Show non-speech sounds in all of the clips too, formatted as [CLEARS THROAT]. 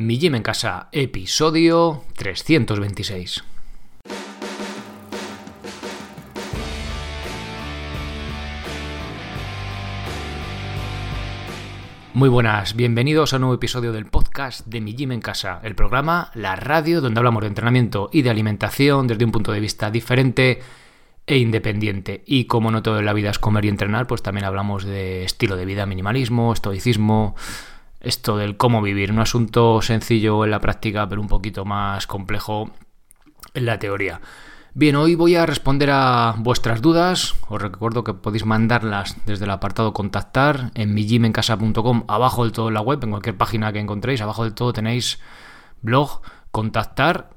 Mi Gym en Casa, episodio 326. Muy buenas, bienvenidos a un nuevo episodio del podcast de Mi Gym en Casa, el programa, la radio donde hablamos de entrenamiento y de alimentación desde un punto de vista diferente e independiente. Y como no todo en la vida es comer y entrenar, pues también hablamos de estilo de vida, minimalismo, estoicismo, esto del cómo vivir. Un asunto sencillo en la práctica, pero un poquito más complejo en la teoría. Bien, hoy voy a responder a vuestras dudas. Os recuerdo que podéis mandarlas desde el apartado contactar en mijimencasa.com, abajo del todo en la web, en cualquier página que encontréis, abajo del todo tenéis blog, contactar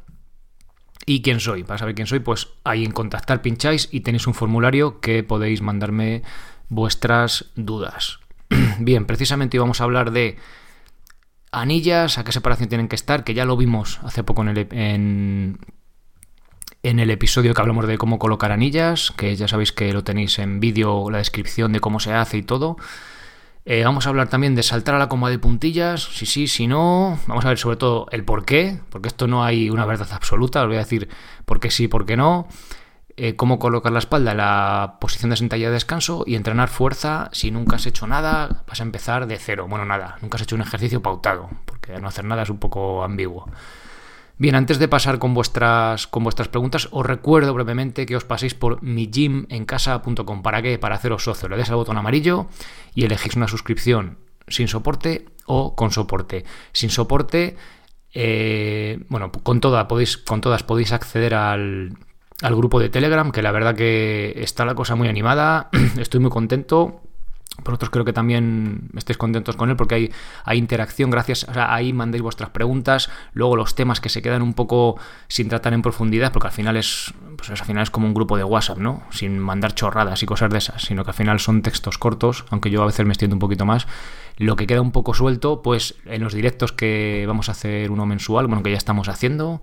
y quién soy. Para saber quién soy, pues ahí en contactar pincháis y tenéis un formulario que podéis mandarme vuestras dudas. [CLEARS THROAT] Bien, precisamente íbamos a hablar de anillas, a qué separación tienen que estar, que ya lo vimos hace poco en el, en, en el episodio que hablamos de cómo colocar anillas, que ya sabéis que lo tenéis en vídeo, la descripción de cómo se hace y todo. Eh, vamos a hablar también de saltar a la coma de puntillas, si sí, si no. Vamos a ver sobre todo el por qué, porque esto no hay una verdad absoluta, os voy a decir por qué sí, por qué no. Eh, cómo colocar la espalda en la posición de sentadilla de descanso y entrenar fuerza si nunca has hecho nada, vas a empezar de cero. Bueno, nada, nunca has hecho un ejercicio pautado, porque no hacer nada es un poco ambiguo. Bien, antes de pasar con vuestras, con vuestras preguntas, os recuerdo brevemente que os paséis por migymencasa.com. ¿Para qué? Para haceros socio. Le des al botón amarillo y elegís una suscripción sin soporte o con soporte. Sin soporte, eh, bueno, con, toda, podéis, con todas podéis acceder al, al grupo de Telegram, que la verdad que está la cosa muy animada. [CLEARS THROAT] Estoy muy contento vosotros creo que también estéis contentos con él porque hay, hay interacción, gracias, ahí mandéis vuestras preguntas, luego los temas que se quedan un poco sin tratar en profundidad, porque al final es, pues al final es como un grupo de WhatsApp, ¿no? Sin mandar chorradas y cosas de esas, sino que al final son textos cortos, aunque yo a veces me extiendo un poquito más. Lo que queda un poco suelto, pues en los directos que vamos a hacer uno mensual, bueno, que ya estamos haciendo,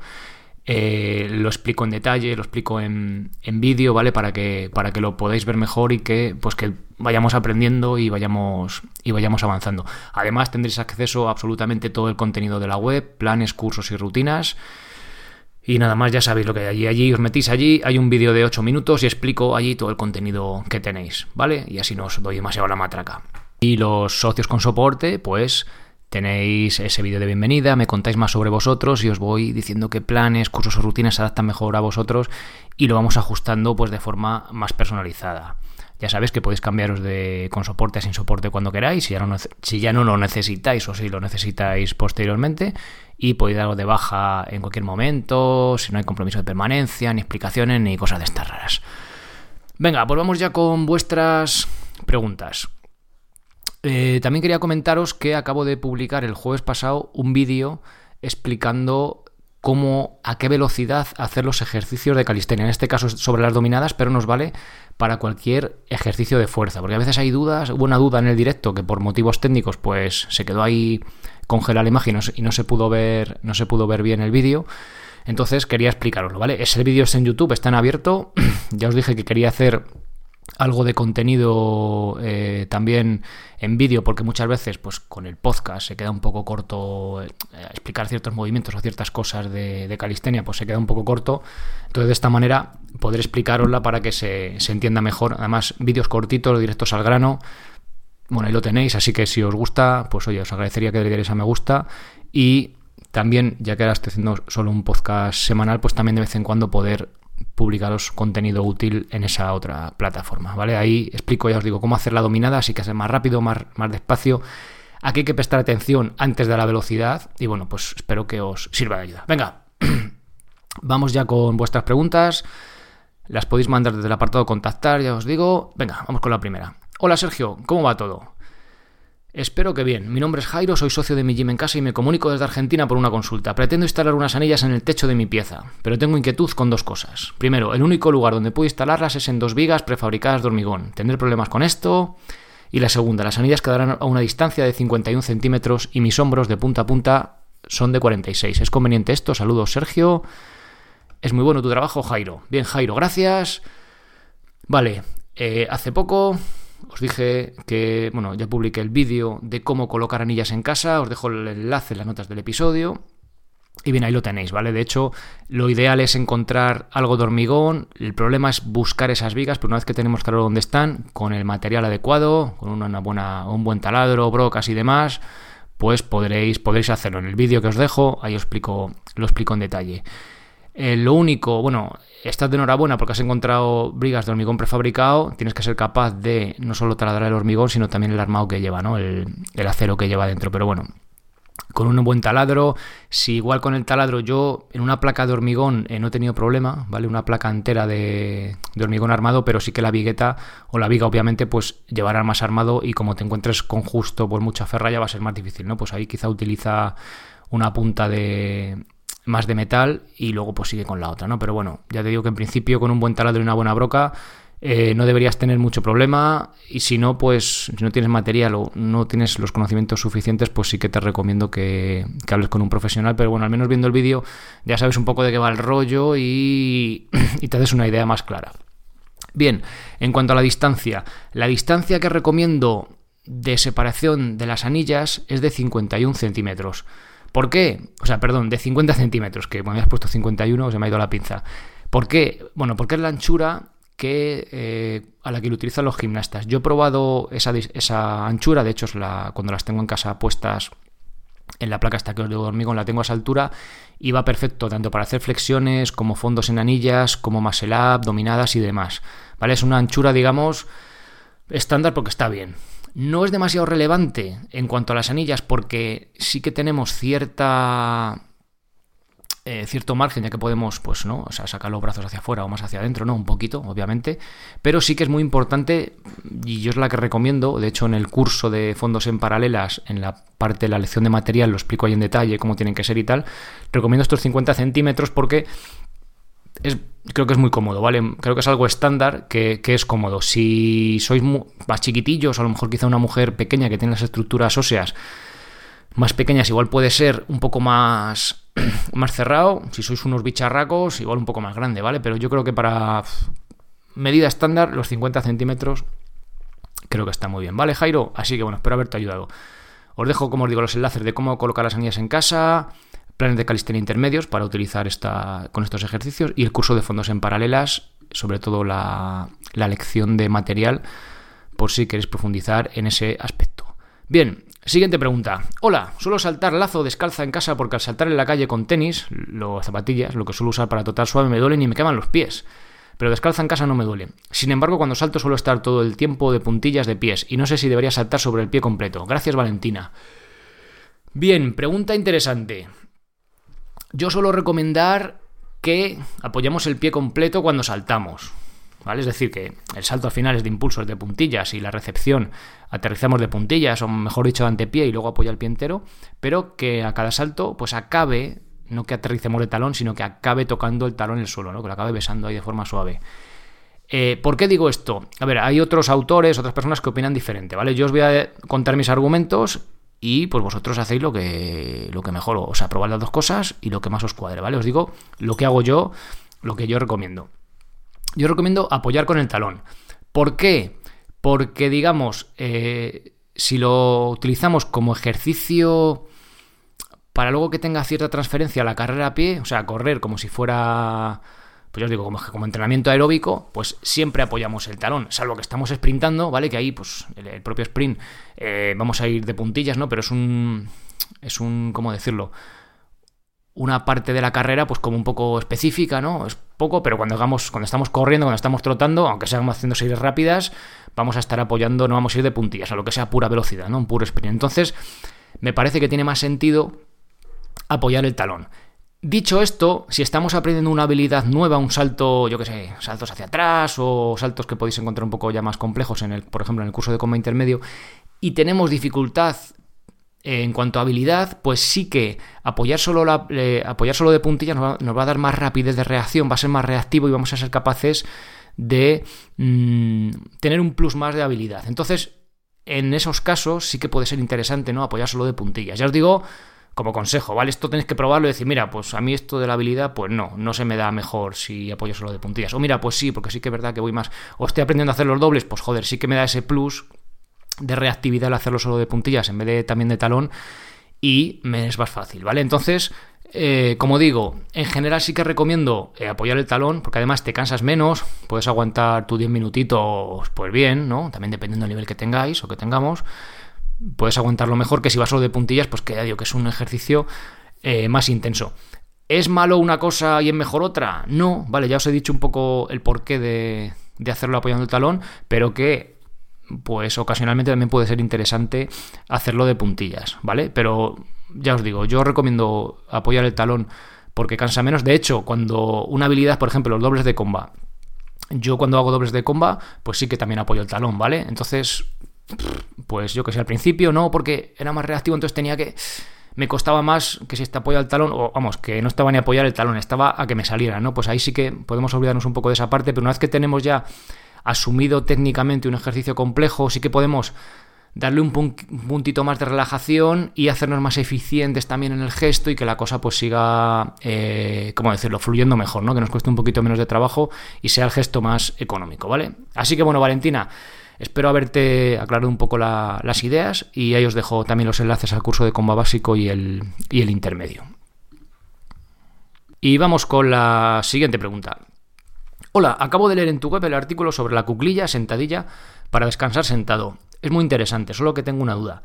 eh, lo explico en detalle, lo explico en, vídeo, ¿vale? Para que, para que lo podáis ver mejor y que, pues que vayamos aprendiendo y vayamos, y vayamos avanzando. Además, tendréis acceso a absolutamente todo el contenido de la web, planes, cursos y rutinas. Y nada más, ya sabéis lo que hay allí. Allí os metís allí, hay un vídeo de 8 minutos y explico allí todo el contenido que tenéis, ¿vale? Y así no os doy demasiado la matraca. Y los socios con soporte, pues Tenéis ese vídeo de bienvenida, me contáis más sobre vosotros y os voy diciendo qué planes, cursos o rutinas se adaptan mejor a vosotros y lo vamos ajustando pues de forma más personalizada. Ya sabéis que podéis cambiaros de con soporte a sin soporte cuando queráis, si ya, no, si ya no lo necesitáis o si lo necesitáis posteriormente, y podéis darlo de baja en cualquier momento, si no hay compromiso de permanencia, ni explicaciones, ni cosas de estas raras. Venga, pues vamos ya con vuestras preguntas. Eh, también quería comentaros que acabo de publicar el jueves pasado un vídeo explicando cómo, a qué velocidad hacer los ejercicios de calistenia. En este caso sobre las dominadas, pero nos vale para cualquier ejercicio de fuerza. Porque a veces hay dudas, hubo una duda en el directo que por motivos técnicos pues se quedó ahí congelada la imagen y no se pudo ver, no se pudo ver bien el vídeo. Entonces quería explicaroslo, ¿vale? Ese vídeo está en YouTube, está en abierto. [CLEARS THROAT] ya os dije que quería hacer algo de contenido eh, también en vídeo, porque muchas veces pues con el podcast se queda un poco corto eh, explicar ciertos movimientos o ciertas cosas de, calistenia, pues se queda un poco corto. Entonces de esta manera poder explicarosla para que se, entienda mejor. Además, vídeos cortitos, directos al grano. Bueno, ahí lo tenéis, así que si os gusta, pues oye, os agradecería que le dierais a me gusta y también, ya que ahora estoy haciendo solo un podcast semanal, pues también de vez en cuando poder publicaros contenido útil en esa otra plataforma, ¿vale? Ahí explico, ya os digo, cómo hacer la dominada, así que hacer más rápido, más, más despacio. Aquí hay que prestar atención antes de la velocidad y bueno, pues espero que os sirva de ayuda. Venga, [CLEARS THROAT] vamos ya con vuestras preguntas. Las podéis mandar desde el apartado contactar, ya os digo. Venga, vamos con la primera. Hola Sergio, ¿cómo va todo? Espero que bien. Mi nombre es Jairo, soy socio de mi gym en casa y me comunico desde Argentina por una consulta. Pretendo instalar unas anillas en el techo de mi pieza, pero tengo inquietud con dos cosas. Primero, el único lugar donde puedo instalarlas es en dos vigas prefabricadas de hormigón. ¿Tendré problemas con esto? Y la segunda, las anillas quedarán a una distancia de 51 centímetros y mis hombros de punta a punta son de 46. ¿Es conveniente esto? Saludos, Sergio. Es muy bueno tu trabajo, Jairo. Bien, Jairo, gracias. Vale, eh, hace poco os dije que, bueno, ya publiqué el vídeo de cómo colocar anillas en casa, os dejo el enlace en las notas del episodio. Y bien, ahí lo tenéis, ¿vale? De hecho, lo ideal es encontrar algo de hormigón. El problema es buscar esas vigas, pero una vez que tenemos claro dónde están, con el material adecuado, con una buena, un buen taladro, brocas y demás, pues podréis, podréis hacerlo. En el vídeo que os dejo, ahí os explico, lo explico en detalle. Eh, lo único, bueno, estás de enhorabuena porque has encontrado brigas de hormigón prefabricado. Tienes que ser capaz de no solo taladrar el hormigón, sino también el armado que lleva, ¿no? El, el acero que lleva dentro. Pero bueno, con un buen taladro. Si igual con el taladro yo en una placa de hormigón eh, no he tenido problema, ¿vale? Una placa entera de, hormigón armado, pero sí que la vigueta o la viga obviamente pues llevará más armado y como te encuentres con justo pues mucha ferra ya va a ser más difícil, ¿no? Pues ahí quizá utiliza una punta de más de metal y luego pues sigue con la otra, ¿no? Pero bueno, ya te digo que en principio con un buen taladro y una buena broca eh, no deberías tener mucho problema y si no, pues si no tienes material o no tienes los conocimientos suficientes, pues sí que te recomiendo que, hables con un profesional, pero bueno, al menos viendo el vídeo ya sabes un poco de qué va el rollo y, [CLEARS THROAT] y te des una idea más clara. Bien, en cuanto a la distancia, la distancia que recomiendo de separación de las anillas es de 51 centímetros. ¿Por qué? O sea, perdón, de 50 centímetros, que me habías puesto 51, se me ha ido la pinza. ¿Por qué? Bueno, porque es la anchura que, eh, a la que lo utilizan los gimnastas. Yo he probado esa, esa anchura, de hecho es la, cuando las tengo en casa puestas en la placa hasta que os digo hormigón la tengo a esa altura y va perfecto tanto para hacer flexiones como fondos en anillas, como muscle dominadas y demás. ¿Vale? Es una anchura, digamos, estándar porque está bien. No es demasiado relevante en cuanto a las anillas porque sí que tenemos cierta eh, cierto margen, ya que podemos, pues, ¿no? O sea, sacar los brazos hacia afuera o más hacia adentro, ¿no? Un poquito, obviamente. Pero sí que es muy importante, y yo es la que recomiendo, de hecho, en el curso de fondos en paralelas, en la parte de la lección de material, lo explico ahí en detalle, cómo tienen que ser y tal. Recomiendo estos 50 centímetros porque es, creo que es muy cómodo, ¿vale? Creo que es algo estándar que, es cómodo. Si sois más chiquitillos, a lo mejor quizá una mujer pequeña que tiene las estructuras óseas más pequeñas, igual puede ser un poco más [CLEARS THROAT] más cerrado, si sois unos bicharracos, igual un poco más grande, ¿vale? Pero yo creo que para medida estándar, los 50 centímetros, creo que está muy bien, ¿vale, Jairo? Así que bueno, espero haberte ayudado. Os dejo, como os digo, los enlaces de cómo colocar las anillas en casa, planes de calistenia intermedios para utilizar esta, con estos ejercicios y el curso de fondos en paralelas, sobre todo la, la lección de material, por si queréis profundizar en ese aspecto. Bien, Siguiente pregunta. Hola, suelo saltar lazo descalza en casa porque al saltar en la calle con tenis, las zapatillas, lo que suelo usar para total suave, me duelen y me queman los pies. Pero descalza en casa no me duele. Sin embargo, cuando salto suelo estar todo el tiempo de puntillas de pies y no sé si debería saltar sobre el pie completo. Gracias, Valentina. Bien, pregunta interesante. Yo suelo recomendar que apoyemos el pie completo cuando saltamos. ¿vale? Es decir, que el salto al final es de impulsos de puntillas y la recepción aterrizamos de puntillas, o mejor dicho, de antepié y luego apoya el pie entero, pero que a cada salto pues acabe, no que aterricemos de talón, sino que acabe tocando el talón en el suelo, ¿no? que lo acabe besando ahí de forma suave. Eh, ¿Por qué digo esto? A ver, hay otros autores, otras personas que opinan diferente, ¿vale? Yo os voy a contar mis argumentos y pues vosotros hacéis lo que, lo que mejor, o sea, las dos cosas y lo que más os cuadre, ¿vale? Os digo lo que hago yo, lo que yo recomiendo yo recomiendo apoyar con el talón. ¿Por qué? Porque, digamos, eh, si lo utilizamos como ejercicio para luego que tenga cierta transferencia a la carrera a pie, o sea, correr como si fuera, pues yo os digo, como, como entrenamiento aeróbico, pues siempre apoyamos el talón, salvo que estamos sprintando, ¿vale? Que ahí, pues, el, propio sprint, eh, vamos a ir de puntillas, ¿no? Pero es un, es un, ¿cómo decirlo? una parte de la carrera pues como un poco específica, ¿no? Es poco, pero cuando hagamos, cuando estamos corriendo, cuando estamos trotando, aunque seamos haciendo series rápidas, vamos a estar apoyando, no vamos a ir de puntillas, a lo que sea pura velocidad, ¿no? Un puro sprint. Entonces, me parece que tiene más sentido apoyar el talón. Dicho esto, si estamos aprendiendo una habilidad nueva, un salto, yo qué sé, saltos hacia atrás o saltos que podéis encontrar un poco ya más complejos en el, por ejemplo, en el curso de coma intermedio, y tenemos dificultad en cuanto a habilidad, pues sí que apoyar solo, la, apoyar solo de puntillas nos va, a dar más rapidez de reacción, va a ser más reactivo y vamos a ser capaces de mm, tener un plus más de habilidad. Entonces, en esos casos sí que puede ser interesante, ¿no? Apoyar solo de puntillas. Ya os digo, como consejo, ¿vale? Esto tenéis que probarlo y decir, mira, pues a mí esto de la habilidad, pues no, no se me da mejor si apoyo solo de puntillas. O mira, pues sí, porque sí que es verdad que voy más. O estoy aprendiendo a hacer los dobles, pues joder, sí que me da ese plus de reactividad al hacerlo solo de puntillas en vez de también de talón y me es más fácil, ¿vale? Entonces, eh, como digo, en general sí que recomiendo eh, apoyar el talón, porque además te cansas menos, puedes aguantar tus 10 minutitos, pues bien, ¿no? También dependiendo del nivel que tengáis o que tengamos, puedes aguantarlo mejor que si vas solo de puntillas, pues que ya digo que es un ejercicio eh, más intenso. ¿Es malo una cosa y es mejor otra? No, vale, ya os he dicho un poco el porqué de, de hacerlo apoyando el talón, pero que pues ocasionalmente también puede ser interesante hacerlo de puntillas, ¿vale? Pero ya os digo, yo recomiendo apoyar el talón porque cansa menos. De hecho, cuando una habilidad, por ejemplo, los dobles de comba, yo cuando hago dobles de comba, pues sí que también apoyo el talón, ¿vale? Entonces, pues yo que sé, al principio no, porque era más reactivo, entonces tenía que... Me costaba más que si este apoya el talón, o vamos, que no estaba ni apoyar el talón, estaba a que me saliera, ¿no? Pues ahí sí que podemos olvidarnos un poco de esa parte, pero una vez que tenemos ya asumido técnicamente un ejercicio complejo, sí que podemos darle un puntito más de relajación y hacernos más eficientes también en el gesto y que la cosa pues siga, eh, ¿cómo decirlo?, fluyendo mejor, ¿no? Que nos cueste un poquito menos de trabajo y sea el gesto más económico, ¿vale? Así que bueno, Valentina, espero haberte aclarado un poco las ideas y ahí os dejo también los enlaces al curso de comba básico y el, y el intermedio. Y vamos con la siguiente pregunta. Hola, acabo de leer en tu web el artículo sobre la cuclilla sentadilla para descansar sentado. Es muy interesante, solo que tengo una duda.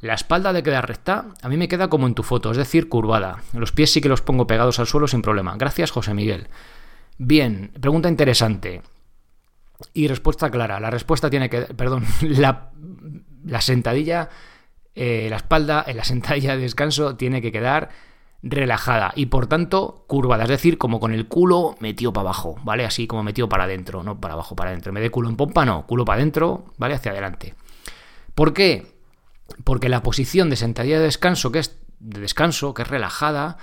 La espalda de queda recta a mí me queda como en tu foto, es decir, curvada. Los pies sí que los pongo pegados al suelo sin problema. Gracias, José Miguel. Bien, pregunta interesante. Y respuesta clara. La respuesta tiene que... Perdón, [LAUGHS] la, la sentadilla, eh, la espalda en la sentadilla de descanso tiene que quedar relajada y por tanto curvada, es decir, como con el culo metido para abajo, ¿vale? Así como metido para adentro, no para abajo, para adentro. Me de culo en pompa, no, culo para adentro, ¿vale? Hacia adelante. ¿Por qué? Porque la posición de sentadilla de descanso, que es de descanso, que es relajada,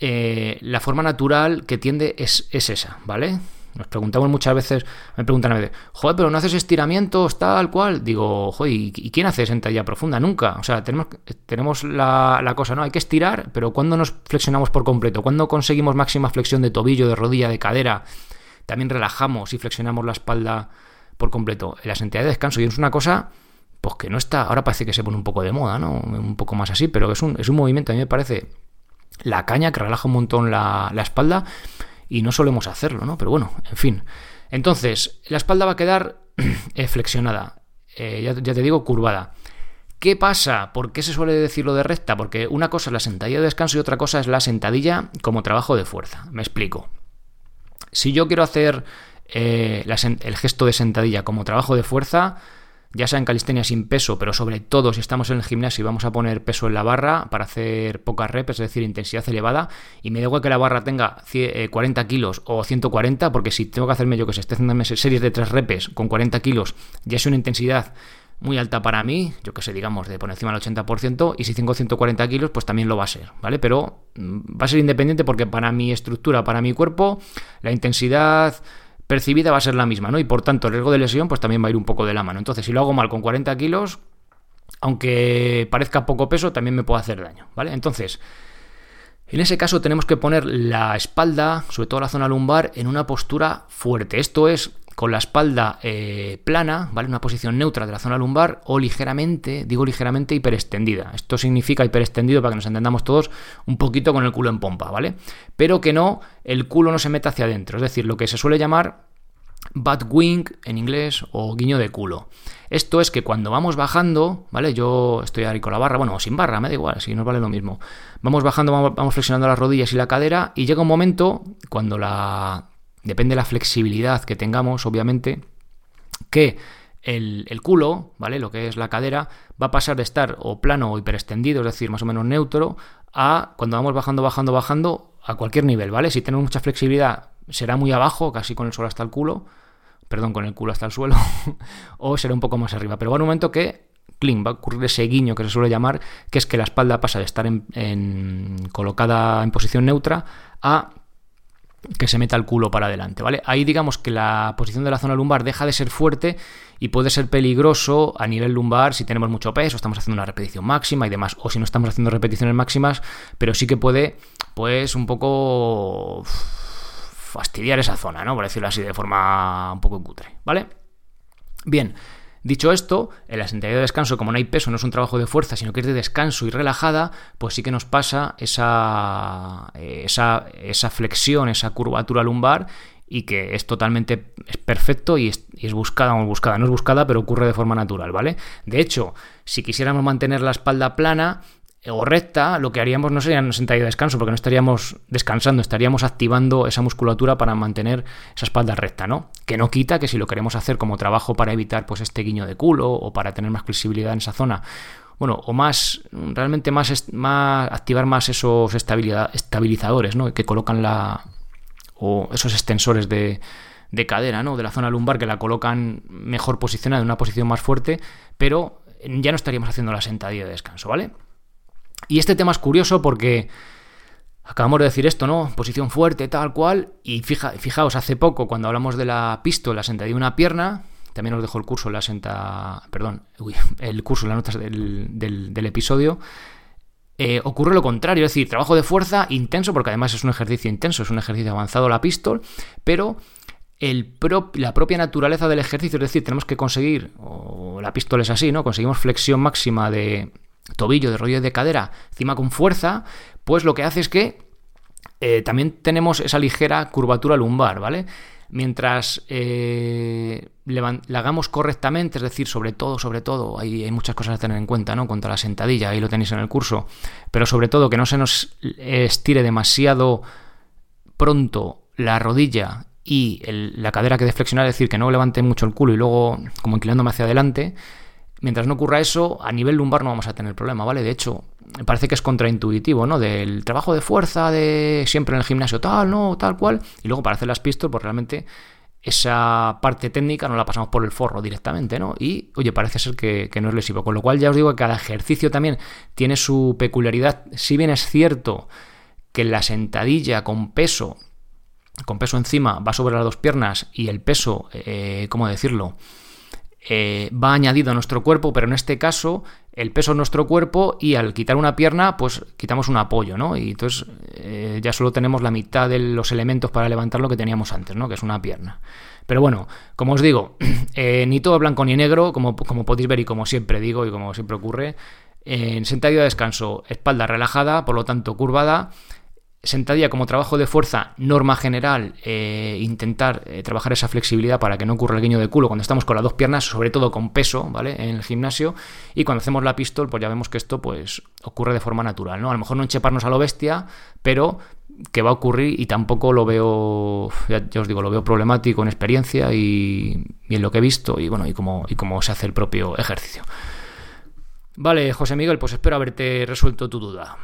eh, la forma natural que tiende es esa, ¿vale? Nos preguntamos muchas veces, me preguntan a veces, joder, pero no haces estiramientos tal cual. Digo, joder, ¿y quién hace sentadilla profunda? Nunca. O sea, tenemos, tenemos la, la, cosa, ¿no? Hay que estirar, pero ¿cuándo nos flexionamos por completo? ¿Cuándo conseguimos máxima flexión de tobillo, de rodilla, de cadera? También relajamos y flexionamos la espalda por completo. La sentadilla de descanso, y es una cosa, pues que no está, ahora parece que se pone un poco de moda, ¿no? Un poco más así, pero es un, es un movimiento, a mí me parece la caña que relaja un montón la, la espalda y no solemos hacerlo, ¿no? Pero bueno, en fin. Entonces, la espalda va a quedar [CLEARS THROAT] eh, flexionada, eh, ya, te digo, curvada. ¿Qué pasa? ¿Por qué se suele decirlo de recta? Porque una cosa es la sentadilla de descanso y otra cosa es la sentadilla como trabajo de fuerza. Me explico. Si yo quiero hacer eh, el gesto de sentadilla como trabajo de fuerza, ya sea en calistenia sin peso, pero sobre todo si estamos en el gimnasio y vamos a poner peso en la barra para hacer pocas reps, es decir, intensidad elevada, y me da igual que la barra tenga 40 eh, kilos o 140, porque si tengo que hacerme yo que sé, estoy haciendo series de 3 reps con 40 kilos, ya es una intensidad muy alta para mí, yo que sé, digamos, de por encima del 80%, y si tengo 140 kilos, pues también lo va a ser, ¿vale? Pero mm, va a ser independiente porque para mi estructura, para mi cuerpo, la intensidad percibida va a ser la misma, ¿no? Y por tanto el riesgo de lesión pues también va a ir un poco de la mano. Entonces, si lo hago mal con 40 kilos, aunque parezca poco peso, también me puede hacer daño, ¿vale? Entonces, en ese caso tenemos que poner la espalda, sobre todo la zona lumbar, en una postura fuerte. Esto es con la espalda eh, plana, ¿vale? Una posición neutra de la zona lumbar o ligeramente, digo ligeramente hiperextendida. Esto significa hiperextendido para que nos entendamos todos un poquito con el culo en pompa, ¿vale? Pero que no, el culo no se meta hacia adentro, es decir, lo que se suele llamar bat wing en inglés o guiño de culo. Esto es que cuando vamos bajando, ¿vale? Yo estoy ahí con la barra, bueno, sin barra, me da igual, si nos vale lo mismo. Vamos bajando, vamos, vamos flexionando las rodillas y la cadera y llega un momento cuando la depende de la flexibilidad que tengamos, obviamente, que el, culo, ¿vale? Lo que es la cadera, va a pasar de estar o plano o hiperextendido, es decir, más o menos neutro, a cuando vamos bajando, bajando, bajando, a cualquier nivel, ¿vale? Si tenemos mucha flexibilidad, será muy abajo, casi con el suelo hasta el culo, perdón, con el culo hasta el suelo, [LAUGHS] o será un poco más arriba. Pero va un momento que, clean, va a ocurrir ese guiño que se suele llamar, que es que la espalda pasa de estar en, colocada en posición neutra a que se meta el culo para adelante, ¿vale? Ahí digamos que la posición de la zona lumbar deja de ser fuerte y puede ser peligroso a nivel lumbar si tenemos mucho peso, estamos haciendo una repetición máxima y demás, o si no estamos haciendo repeticiones máximas, pero sí que puede, pues, un poco fastidiar esa zona, ¿no? Por decirlo así, de forma un poco cutre, ¿vale? Bien, Dicho esto, en la de descanso, como no hay peso, no es un trabajo de fuerza, sino que es de descanso y relajada, pues sí que nos pasa esa, esa, esa flexión, esa curvatura lumbar y que es totalmente es perfecto y es, y es, buscada o buscada. No es buscada, pero ocurre de forma natural, ¿vale? De hecho, si quisiéramos mantener la espalda plana, o recta, lo que haríamos no sería una sentadilla de descanso, porque no estaríamos descansando, estaríamos activando esa musculatura para mantener esa espalda recta, ¿no? Que no quita que si lo queremos hacer como trabajo para evitar pues este guiño de culo o para tener más flexibilidad en esa zona, bueno, o más, realmente más, más activar más esos estabilizadores, ¿no? Que colocan la, o esos extensores de, de cadera, ¿no? De la zona lumbar que la colocan mejor posicionada, en una posición más fuerte, pero ya no estaríamos haciendo la sentadilla de descanso, ¿vale? Y este tema es curioso porque acabamos de decir esto, ¿no? Posición fuerte, tal cual. Y fija, fijaos, hace poco, cuando hablamos de la pistola, la sentadilla de una pierna, también os dejo el curso, la senta. Perdón, uy, el curso, las notas del, del, episodio. Eh, ocurre lo contrario, es decir, trabajo de fuerza intenso, porque además es un ejercicio intenso, es un ejercicio avanzado la pistol, pero la propia naturaleza del ejercicio, es decir, tenemos que conseguir, o la pistola es así, ¿no? Conseguimos flexión máxima de, tobillo, de rollo de cadera, encima con fuerza, pues lo que hace es que eh, también tenemos esa ligera curvatura lumbar, ¿vale? Mientras eh, la hagamos correctamente, es decir, sobre todo, sobre todo, hay, hay, muchas cosas a tener en cuenta, ¿no? Contra la sentadilla, ahí lo tenéis en el curso, pero sobre todo que no se nos estire demasiado pronto la rodilla y la cadera que de flexionar, es decir, que no levante mucho el culo y luego como inclinándome hacia adelante, Mientras no ocurra eso, a nivel lumbar no vamos a tener problema, ¿vale? De hecho, me parece que es contraintuitivo, ¿no? Del trabajo de fuerza, de siempre en el gimnasio tal, ¿no? Tal cual. Y luego para hacer las pistols, pues realmente esa parte técnica no la pasamos por el forro directamente, ¿no? Y, oye, parece ser que, que, no es lesivo. Con lo cual ya os digo que cada ejercicio también tiene su peculiaridad. Si bien es cierto que la sentadilla con peso, con peso encima, va sobre las dos piernas y el peso, eh, ¿cómo decirlo? Eh, va añadido a nuestro cuerpo, pero en este caso el peso es nuestro cuerpo y al quitar una pierna, pues quitamos un apoyo, ¿no? Y entonces eh, ya solo tenemos la mitad de los elementos para levantar lo que teníamos antes, ¿no? Que es una pierna. Pero bueno, como os digo, [CLEARS THROAT] eh, ni todo blanco ni negro, como, como podéis ver y como siempre digo y como siempre ocurre, en sentadilla de descanso, espalda relajada, por lo tanto curvada, sentadilla como trabajo de fuerza, norma general, eh, intentar eh, trabajar esa flexibilidad para que no ocurra el guiño de culo cuando estamos con las dos piernas, sobre todo con peso, ¿vale? En el gimnasio. Y cuando hacemos la pistol, pues ya vemos que esto pues ocurre de forma natural, ¿no? A lo mejor no encheparnos a lo bestia, pero que va a ocurrir y tampoco lo veo, ya, os digo, lo veo problemático en experiencia y, y, en lo que he visto y bueno, y cómo, y cómo se hace el propio ejercicio. Vale, José Miguel, pues espero haberte resuelto tu duda.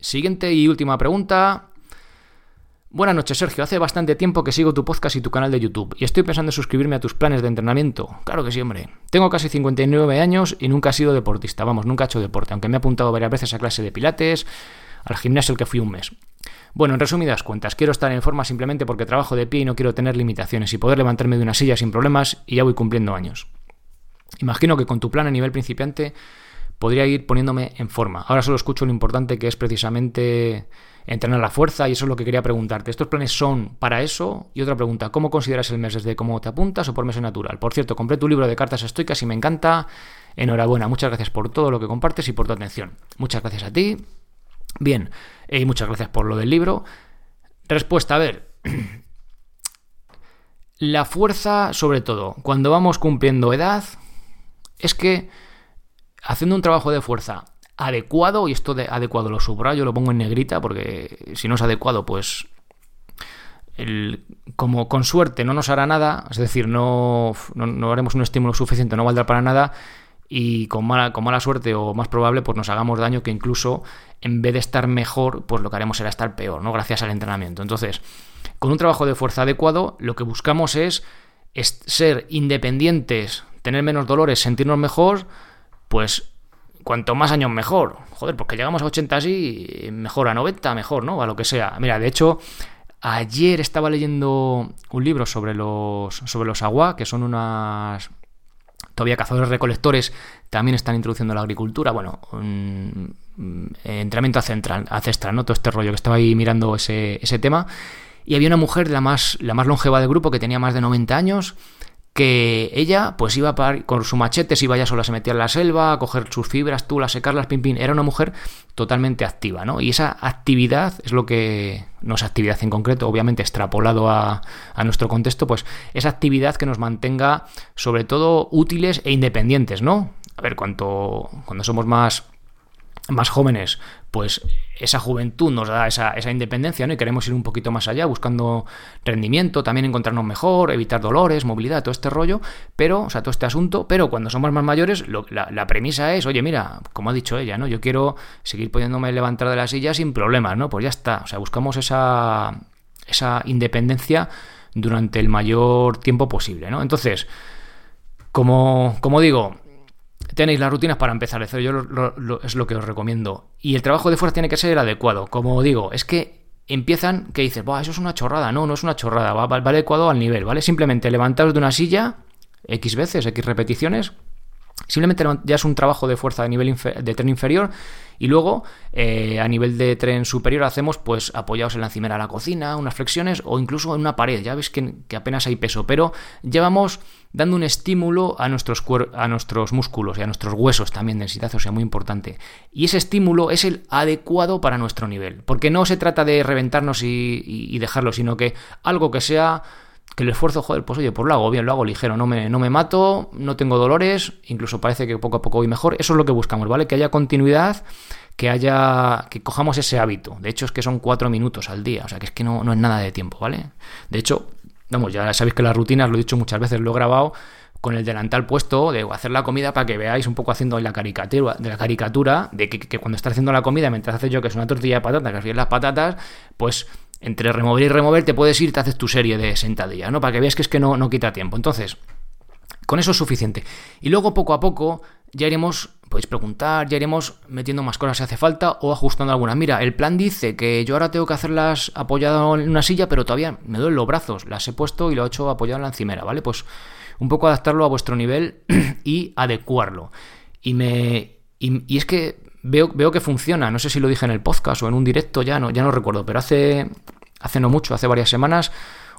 Siguiente y última pregunta. Buenas noches, Sergio. Hace bastante tiempo que sigo tu podcast y tu canal de YouTube y estoy pensando en suscribirme a tus planes de entrenamiento. Claro que sí, hombre. Tengo casi 59 años y nunca he sido deportista. Vamos, nunca he hecho deporte, aunque me he apuntado varias veces a clase de pilates, al gimnasio al que fui un mes. Bueno, en resumidas cuentas, quiero estar en forma simplemente porque trabajo de pie y no quiero tener limitaciones y poder levantarme de una silla sin problemas y ya voy cumpliendo años. Imagino que con tu plan a nivel principiante podría ir poniéndome en forma. Ahora solo escucho lo importante que es precisamente entrenar la fuerza y eso es lo que quería preguntarte. ¿Estos planes son para eso? Y otra pregunta, ¿cómo consideras el mes? ¿Desde cómo te apuntas o por mes natural? Por cierto, compré tu libro de cartas estoicas y me encanta. Enhorabuena, muchas gracias por todo lo que compartes y por tu atención. Muchas gracias a ti. Bien, y muchas gracias por lo del libro. Respuesta, a ver. [CLEARS THROAT] La fuerza, sobre todo, cuando vamos cumpliendo edad, es que haciendo un trabajo de fuerza adecuado, y esto de adecuado lo subrayo, lo pongo en negrita, porque si no es adecuado, pues como con suerte no nos hará nada, es decir, no, no, haremos un estímulo suficiente, no valdrá para nada, y con mala, con mala suerte o más probable, pues nos hagamos daño que incluso en vez de estar mejor, pues lo que haremos será estar peor, ¿no? Gracias al entrenamiento. Entonces, con un trabajo de fuerza adecuado, lo que buscamos es ser independientes, tener menos dolores, sentirnos mejor, pues cuanto más años mejor. Joder, porque llegamos a 80 así, mejor a 90, mejor, ¿no? A lo que sea. Mira, de hecho, Ayer estaba leyendo un libro sobre los, sobre los agua, que son unas todavía cazadores recolectores también están introduciendo la agricultura. Bueno, un, entrenamiento ancestral, ancestral, ¿no? Todo este rollo que estaba ahí mirando ese, ese tema. Y había una mujer, la más, la más longeva del grupo, que tenía más de 90 años, que ella pues iba con su machete, si iba ya sola, se metía en la selva, a coger sus fibras, tú, a secarlas, pim, pim. Era una mujer totalmente activa, ¿no? Y esa actividad es lo que, no es actividad en concreto, obviamente extrapolado a, a nuestro contexto, pues esa actividad que nos mantenga sobre todo útiles e independientes, ¿no? A ver, cuanto, cuando somos más más jóvenes, pues esa juventud nos da esa, independencia, ¿no? Y queremos ir un poquito más allá, buscando rendimiento, también encontrarnos mejor, evitar dolores, movilidad, todo este rollo, pero, o sea, todo este asunto, pero cuando somos más mayores, la, premisa es, oye, mira, como ha dicho ella, ¿no? Yo quiero seguir pudiéndome levantar de la silla sin problemas, ¿no? Pues ya está, o sea, buscamos esa, esa independencia durante el mayor tiempo posible, ¿no? Entonces, como, como digo, tenéis las rutinas para empezar. Eso yo es lo que os recomiendo. Y el trabajo de fuerza tiene que ser adecuado. Como digo, es que empiezan que dices, eso es una chorrada. No, no es una chorrada. Va, va, adecuado al nivel, ¿vale? Simplemente levantaros de una silla X veces, X repeticiones. Simplemente ya es un trabajo de fuerza de nivel de tren inferior y luego, eh, a nivel de tren superior, hacemos pues apoyados en la encimera de la cocina, unas flexiones o incluso en una pared. Ya ves que, apenas hay peso, pero llevamos dando un estímulo a nuestros, a nuestros músculos y a nuestros huesos también, densidad, o sea, muy importante. Y ese estímulo es el adecuado para nuestro nivel, porque no se trata de reventarnos y dejarlo, sino que algo que sea el esfuerzo, joder, pues oye, pues lo hago bien, lo hago ligero, no me, no me mato, no tengo dolores, incluso parece que poco a poco voy mejor. Eso es lo que buscamos, ¿vale? Que haya continuidad, que haya. que cojamos ese hábito. De hecho, es que son cuatro minutos al día, o sea que es que no, no es nada de tiempo, ¿vale? De hecho, vamos, ya sabéis que las rutinas, lo he dicho muchas veces, lo he grabado con el delantal puesto de hacer la comida para que veáis un poco haciendo la caricatura de la caricatura de que, cuando estás haciendo la comida mientras haces yo que es una tortilla de patatas que las patatas pues entre remover y remover te puedes ir, te haces tu serie de sentadillas, ¿no? Para que veas que es que no, no quita tiempo. Entonces, con eso es suficiente. Y luego poco a poco ya iremos, podéis preguntar, ya iremos metiendo más cosas si hace falta o ajustando algunas. Mira, el plan dice que yo ahora tengo que hacerlas apoyado en una silla, pero todavía me duelen los brazos. Las he puesto y lo he hecho apoyado en la encimera, ¿vale? Pues un poco adaptarlo a vuestro nivel [CLEARS THROAT] y adecuarlo. Y me. y es que veo, veo que funciona. No sé si lo dije en el podcast o en un directo, ya no, ya no recuerdo, pero hace, hace no mucho, hace varias semanas,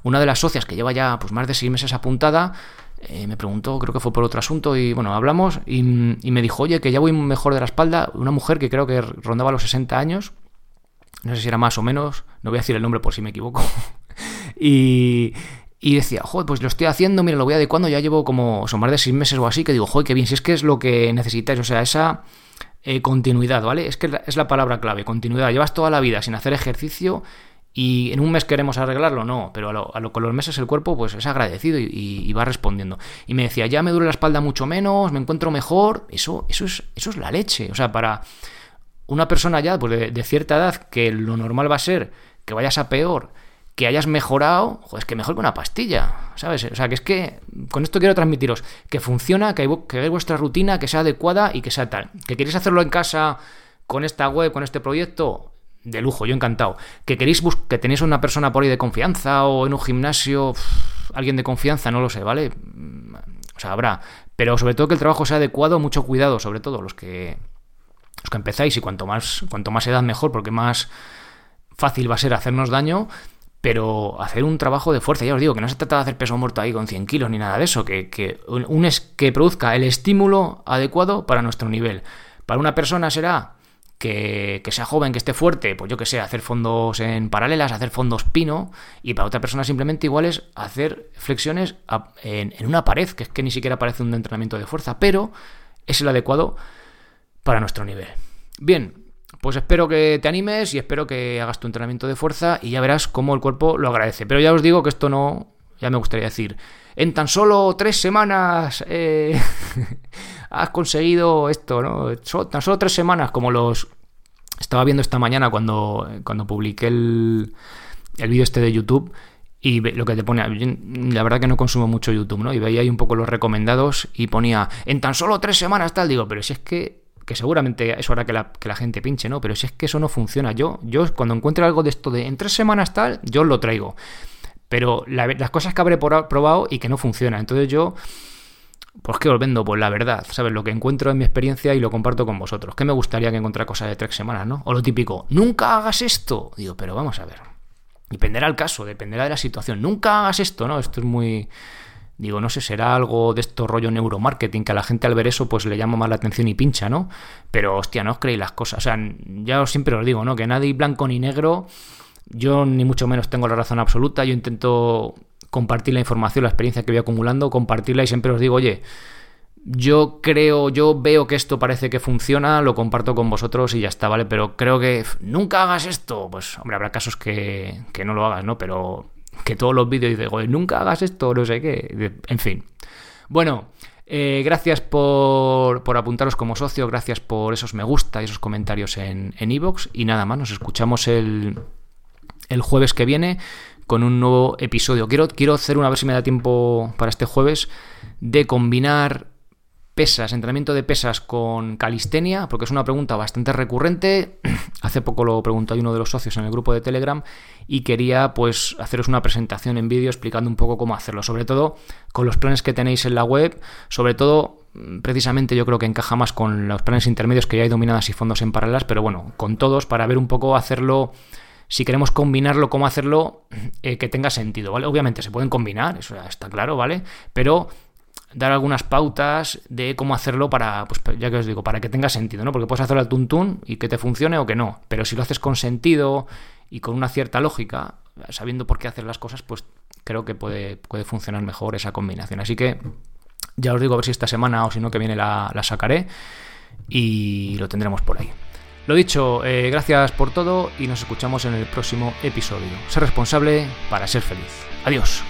una de las socias que lleva ya pues, más de seis meses apuntada, eh, me preguntó, creo que fue por otro asunto, y bueno, hablamos, y, me dijo, oye, que ya voy mejor de la espalda, una mujer que creo que rondaba los 60 años, no sé si era más o menos, no voy a decir el nombre por si me equivoco, [LAUGHS] y, y decía, joder, pues lo estoy haciendo, mira, lo voy adecuando, ya llevo como, son más de seis meses o así, que digo, joder, qué bien, si es que es lo que necesitáis, o sea, esa eh, continuidad, ¿vale? Es que es la palabra clave, continuidad. Llevas toda la vida sin hacer ejercicio y en un mes queremos arreglarlo, no, pero a lo, a lo con los meses el cuerpo pues es agradecido y, va respondiendo. Y me decía, ya me duele la espalda mucho menos, me encuentro mejor, eso, eso, es, eso es la leche. O sea, para una persona ya pues de, cierta edad que lo normal va a ser que vayas a peor que hayas mejorado, joder, es que mejor que una pastilla, ¿sabes? O sea, que es que con esto quiero transmitiros que funciona, que, que vuestra rutina, que sea adecuada y que sea tal. Que queréis hacerlo en casa con esta web, con este proyecto, de lujo, yo encantado. Que queréis que tenéis una persona por ahí de confianza o en un gimnasio, alguien de confianza, no lo sé, ¿vale? O sea, habrá. Pero sobre todo que el trabajo sea adecuado, mucho cuidado, sobre todo los que, los que empezáis y cuanto más, cuanto más edad mejor, porque más fácil va a ser hacernos daño pero hacer un trabajo de fuerza, ya os digo, que no se trata de hacer peso muerto ahí con 100 kilos ni nada de eso, que, que, un es, que produzca el estímulo adecuado para nuestro nivel. Para una persona será que, sea joven, que esté fuerte, pues yo que sé, hacer fondos en paralelas, hacer fondos pino, y para otra persona simplemente igual es hacer flexiones en, en una pared, que es que ni siquiera parece un entrenamiento de fuerza, pero es el adecuado para nuestro nivel. Bien, pues espero que te animes y espero que hagas tu entrenamiento de fuerza y ya verás cómo el cuerpo lo agradece. Pero ya os digo que esto no, ya me gustaría decir, en tan solo tres semanas eh, [LAUGHS] has conseguido esto, ¿no? tan solo tres semanas como los... Estaba viendo esta mañana cuando, cuando publiqué el, el vídeo este de YouTube y lo que te pone, la verdad que no consumo mucho YouTube, ¿no? Y veía ahí un poco los recomendados y ponía, en tan solo tres semanas tal, digo, pero si es que que seguramente eso hará que la, que la, gente pinche, ¿no? Pero si es que eso no funciona, yo, yo cuando encuentre algo de esto de en tres semanas tal, yo lo traigo. Pero las cosas que habré probado y que no funcionan. Entonces yo pues que os vendo, pues la verdad, ¿sabes? Lo que encuentro en mi experiencia y lo comparto con vosotros. Que me gustaría que encontrara cosas de tres semanas, ¿no? O lo típico, nunca hagas esto. Digo, pero vamos a ver. Dependerá el caso, dependerá de la situación. Nunca hagas esto, ¿no? Esto es muy... Digo, no sé, será algo de esto rollo neuromarketing, que a la gente al ver eso pues le llama más la atención y pincha, ¿no? Pero hostia, no os creéis las cosas. O sea, ya siempre os digo, ¿no? Que nadie blanco ni negro. Yo ni mucho menos tengo la razón absoluta. Yo intento compartir la información, la experiencia que voy acumulando, compartirla y siempre os digo, oye, yo creo, yo veo que esto parece que funciona, lo comparto con vosotros y ya está, ¿vale? Pero creo que nunca hagas esto. Pues, hombre, habrá casos que, que no lo hagas, ¿no? Pero que todos los vídeos digo, nunca hagas esto, no sé qué. En fin. Bueno, eh, gracias por, por, apuntaros como socio, gracias por esos me gusta y esos comentarios en Evox. y nada más, nos escuchamos el, el jueves que viene con un nuevo episodio. Quiero, quiero hacer una, a ver si me da tiempo para este jueves, de combinar pesas, entrenamiento de pesas con calistenia, porque es una pregunta bastante recurrente. [CLEARS THROAT] Hace poco lo preguntó uno de los socios en el grupo de Telegram y quería pues haceros una presentación en vídeo explicando un poco cómo hacerlo, sobre todo con los planes que tenéis en la web, sobre todo precisamente yo creo que encaja más con los planes intermedios que ya hay dominadas y fondos en paralelas, pero bueno, con todos para ver un poco hacerlo si queremos combinarlo, cómo hacerlo eh, que tenga sentido, ¿vale? Obviamente se pueden combinar, eso está claro, ¿vale? Pero dar algunas pautas de cómo hacerlo para, pues ya que os digo, para que tenga sentido, ¿no? Porque puedes hacerlo al tuntún y que te funcione o que no, pero si lo haces con sentido y con una cierta lógica, sabiendo por qué hacer las cosas, pues creo que puede, puede funcionar mejor esa combinación. Así que ya os digo a ver si esta semana o si no que viene la, la sacaré y lo tendremos por ahí. Lo dicho, eh, gracias por todo y nos escuchamos en el próximo episodio. Ser responsable para ser feliz. Adiós.